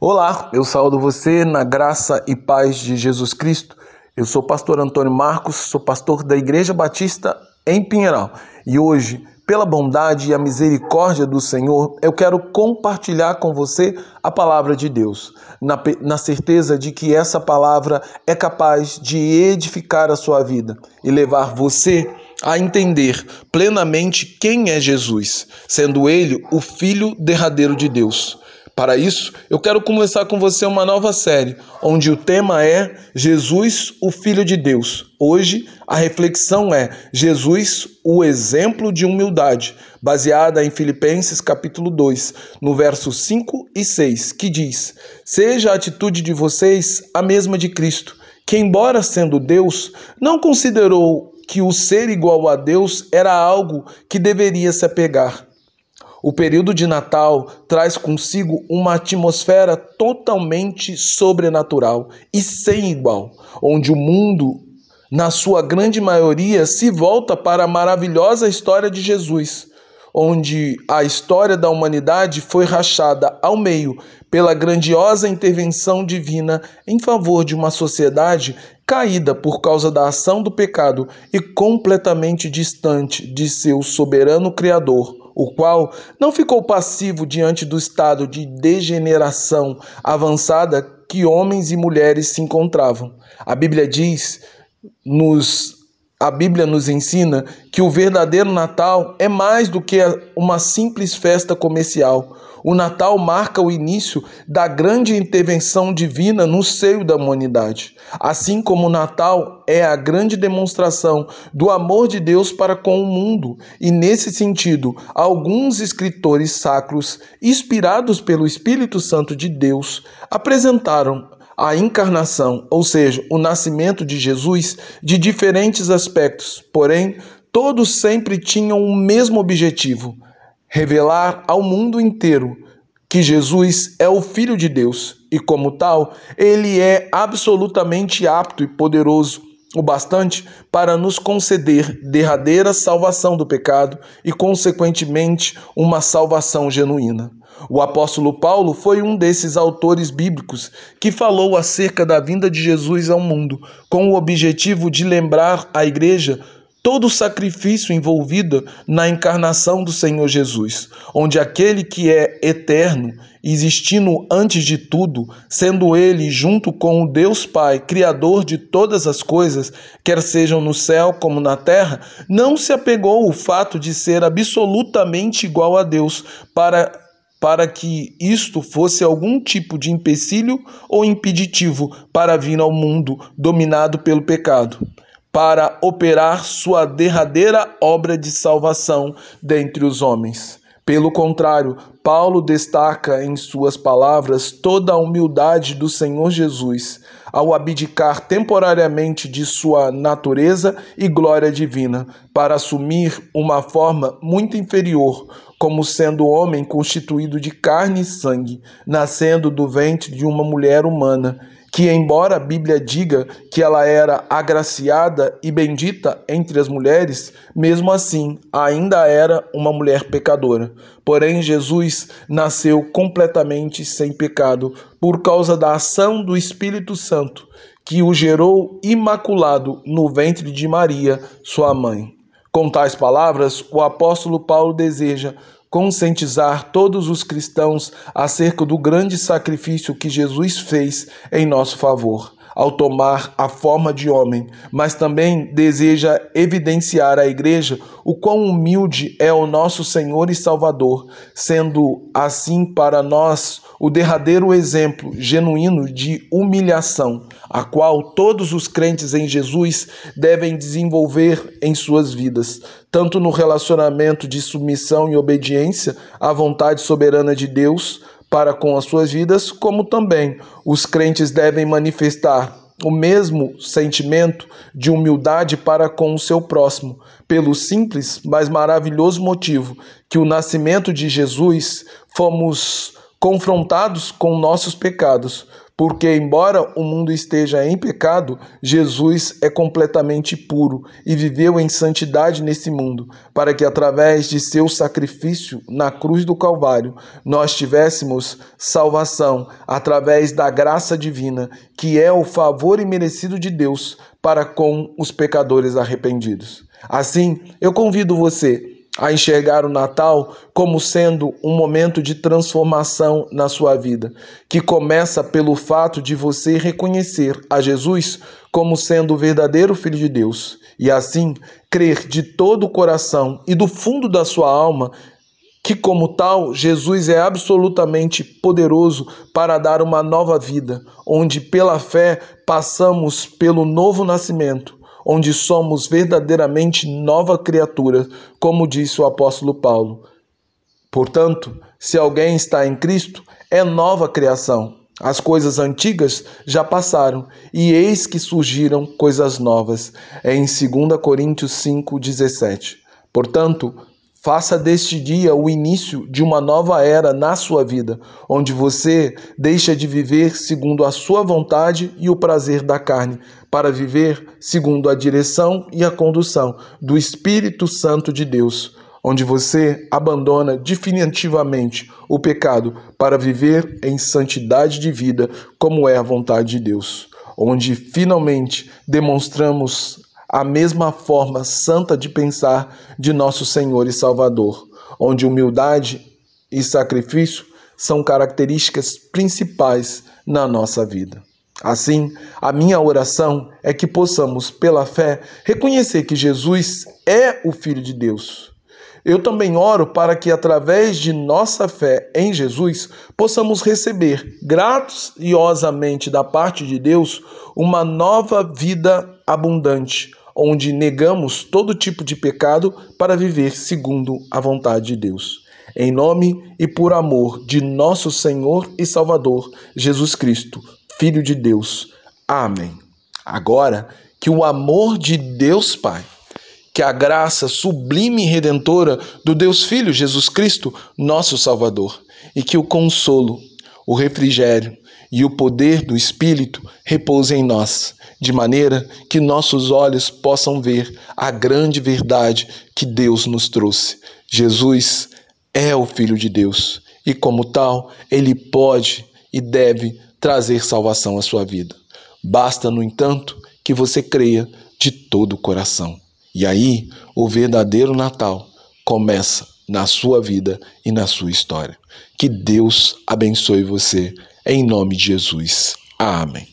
Olá, eu saúdo você na graça e paz de Jesus Cristo. Eu sou pastor Antônio Marcos, sou pastor da Igreja Batista em Pinheiral e hoje, pela bondade e a misericórdia do Senhor, eu quero compartilhar com você a palavra de Deus, na, na certeza de que essa palavra é capaz de edificar a sua vida e levar você a entender plenamente quem é Jesus, sendo ele o Filho derradeiro de Deus. Para isso, eu quero começar com você uma nova série, onde o tema é Jesus, o Filho de Deus. Hoje, a reflexão é Jesus, o exemplo de humildade, baseada em Filipenses capítulo 2, no verso 5 e 6, que diz: Seja a atitude de vocês a mesma de Cristo, que, embora sendo Deus, não considerou que o ser igual a Deus era algo que deveria se apegar o período de Natal traz consigo uma atmosfera totalmente sobrenatural e sem igual, onde o mundo, na sua grande maioria, se volta para a maravilhosa história de Jesus, onde a história da humanidade foi rachada ao meio pela grandiosa intervenção divina em favor de uma sociedade caída por causa da ação do pecado e completamente distante de seu soberano Criador o qual não ficou passivo diante do estado de degeneração avançada que homens e mulheres se encontravam. A Bíblia diz, nos a Bíblia nos ensina que o verdadeiro Natal é mais do que uma simples festa comercial. O Natal marca o início da grande intervenção divina no seio da humanidade. Assim como o Natal é a grande demonstração do amor de Deus para com o mundo, e nesse sentido, alguns escritores sacros, inspirados pelo Espírito Santo de Deus, apresentaram a encarnação, ou seja, o nascimento de Jesus, de diferentes aspectos, porém, todos sempre tinham o mesmo objetivo revelar ao mundo inteiro que Jesus é o Filho de Deus e, como tal, ele é absolutamente apto e poderoso o bastante para nos conceder derradeira salvação do pecado e, consequentemente, uma salvação genuína. O apóstolo Paulo foi um desses autores bíblicos que falou acerca da vinda de Jesus ao mundo, com o objetivo de lembrar à igreja todo o sacrifício envolvido na encarnação do Senhor Jesus, onde aquele que é eterno, existindo antes de tudo, sendo ele junto com o Deus Pai, criador de todas as coisas, quer sejam no céu como na terra, não se apegou ao fato de ser absolutamente igual a Deus para para que isto fosse algum tipo de empecilho ou impeditivo para vir ao mundo dominado pelo pecado para operar sua derradeira obra de salvação dentre os homens. Pelo contrário, Paulo destaca em suas palavras toda a humildade do Senhor Jesus ao abdicar temporariamente de sua natureza e glória divina para assumir uma forma muito inferior, como sendo homem constituído de carne e sangue, nascendo do ventre de uma mulher humana que, embora a Bíblia diga que ela era agraciada e bendita entre as mulheres, mesmo assim ainda era uma mulher pecadora. Porém, Jesus nasceu completamente sem pecado por causa da ação do Espírito Santo, que o gerou imaculado no ventre de Maria, sua mãe. Com tais palavras, o apóstolo Paulo deseja conscientizar todos os cristãos acerca do grande sacrifício que Jesus fez em nosso favor ao tomar a forma de homem, mas também deseja evidenciar à igreja o quão humilde é o nosso Senhor e Salvador, sendo assim para nós o derradeiro exemplo genuíno de humilhação, a qual todos os crentes em Jesus devem desenvolver em suas vidas, tanto no relacionamento de submissão e obediência à vontade soberana de Deus, para com as suas vidas, como também os crentes devem manifestar o mesmo sentimento de humildade para com o seu próximo, pelo simples, mas maravilhoso motivo que o nascimento de Jesus fomos confrontados com nossos pecados, Porque, embora o mundo esteja em pecado, Jesus é completamente puro e viveu em santidade nesse mundo, para que, através de seu sacrifício na cruz do Calvário, nós tivéssemos salvação através da graça divina, que é o favor imerecido de Deus para com os pecadores arrependidos. Assim, eu convido você a enxergar o Natal como sendo um momento de transformação na sua vida, que começa pelo fato de você reconhecer a Jesus como sendo o verdadeiro Filho de Deus e assim crer de todo o coração e do fundo da sua alma que, como tal, Jesus é absolutamente poderoso para dar uma nova vida, onde pela fé passamos pelo novo nascimento onde somos verdadeiramente nova criatura, como disse o apóstolo Paulo. Portanto, se alguém está em Cristo, é nova criação. As coisas antigas já passaram, e eis que surgiram coisas novas. É em 2 Coríntios 5,17. Portanto, Faça deste dia o início de uma nova era na sua vida, onde você deixa de viver segundo a sua vontade e o prazer da carne, para viver segundo a direção e a condução do Espírito Santo de Deus, onde você abandona definitivamente o pecado para viver em santidade de vida, como é a vontade de Deus, onde finalmente demonstramos a mesma forma santa de pensar de nosso Senhor e Salvador, onde humildade e sacrifício são características principais na nossa vida. Assim, a minha oração é que possamos, pela fé, reconhecer que Jesus é o Filho de Deus. Eu também oro para que, através de nossa fé em Jesus, possamos receber graciosamente da parte de Deus uma nova vida abundante, onde negamos todo tipo de pecado para viver segundo a vontade de Deus. Em nome e por amor de nosso Senhor e Salvador Jesus Cristo, Filho de Deus. Amém. Agora, que o amor de Deus Pai, que a graça sublime e redentora do Deus Filho Jesus Cristo, nosso Salvador, e que o consolo, o refrigério e o poder do Espírito repousem em nós de maneira que nossos olhos possam ver a grande verdade que Deus nos trouxe. Jesus é o Filho de Deus e, como tal, ele pode e deve trazer salvação à sua vida. Basta, no entanto, que você creia de todo o coração. E aí, o verdadeiro Natal começa na sua vida e na sua história. Que Deus abençoe você, em nome de Jesus. Amém.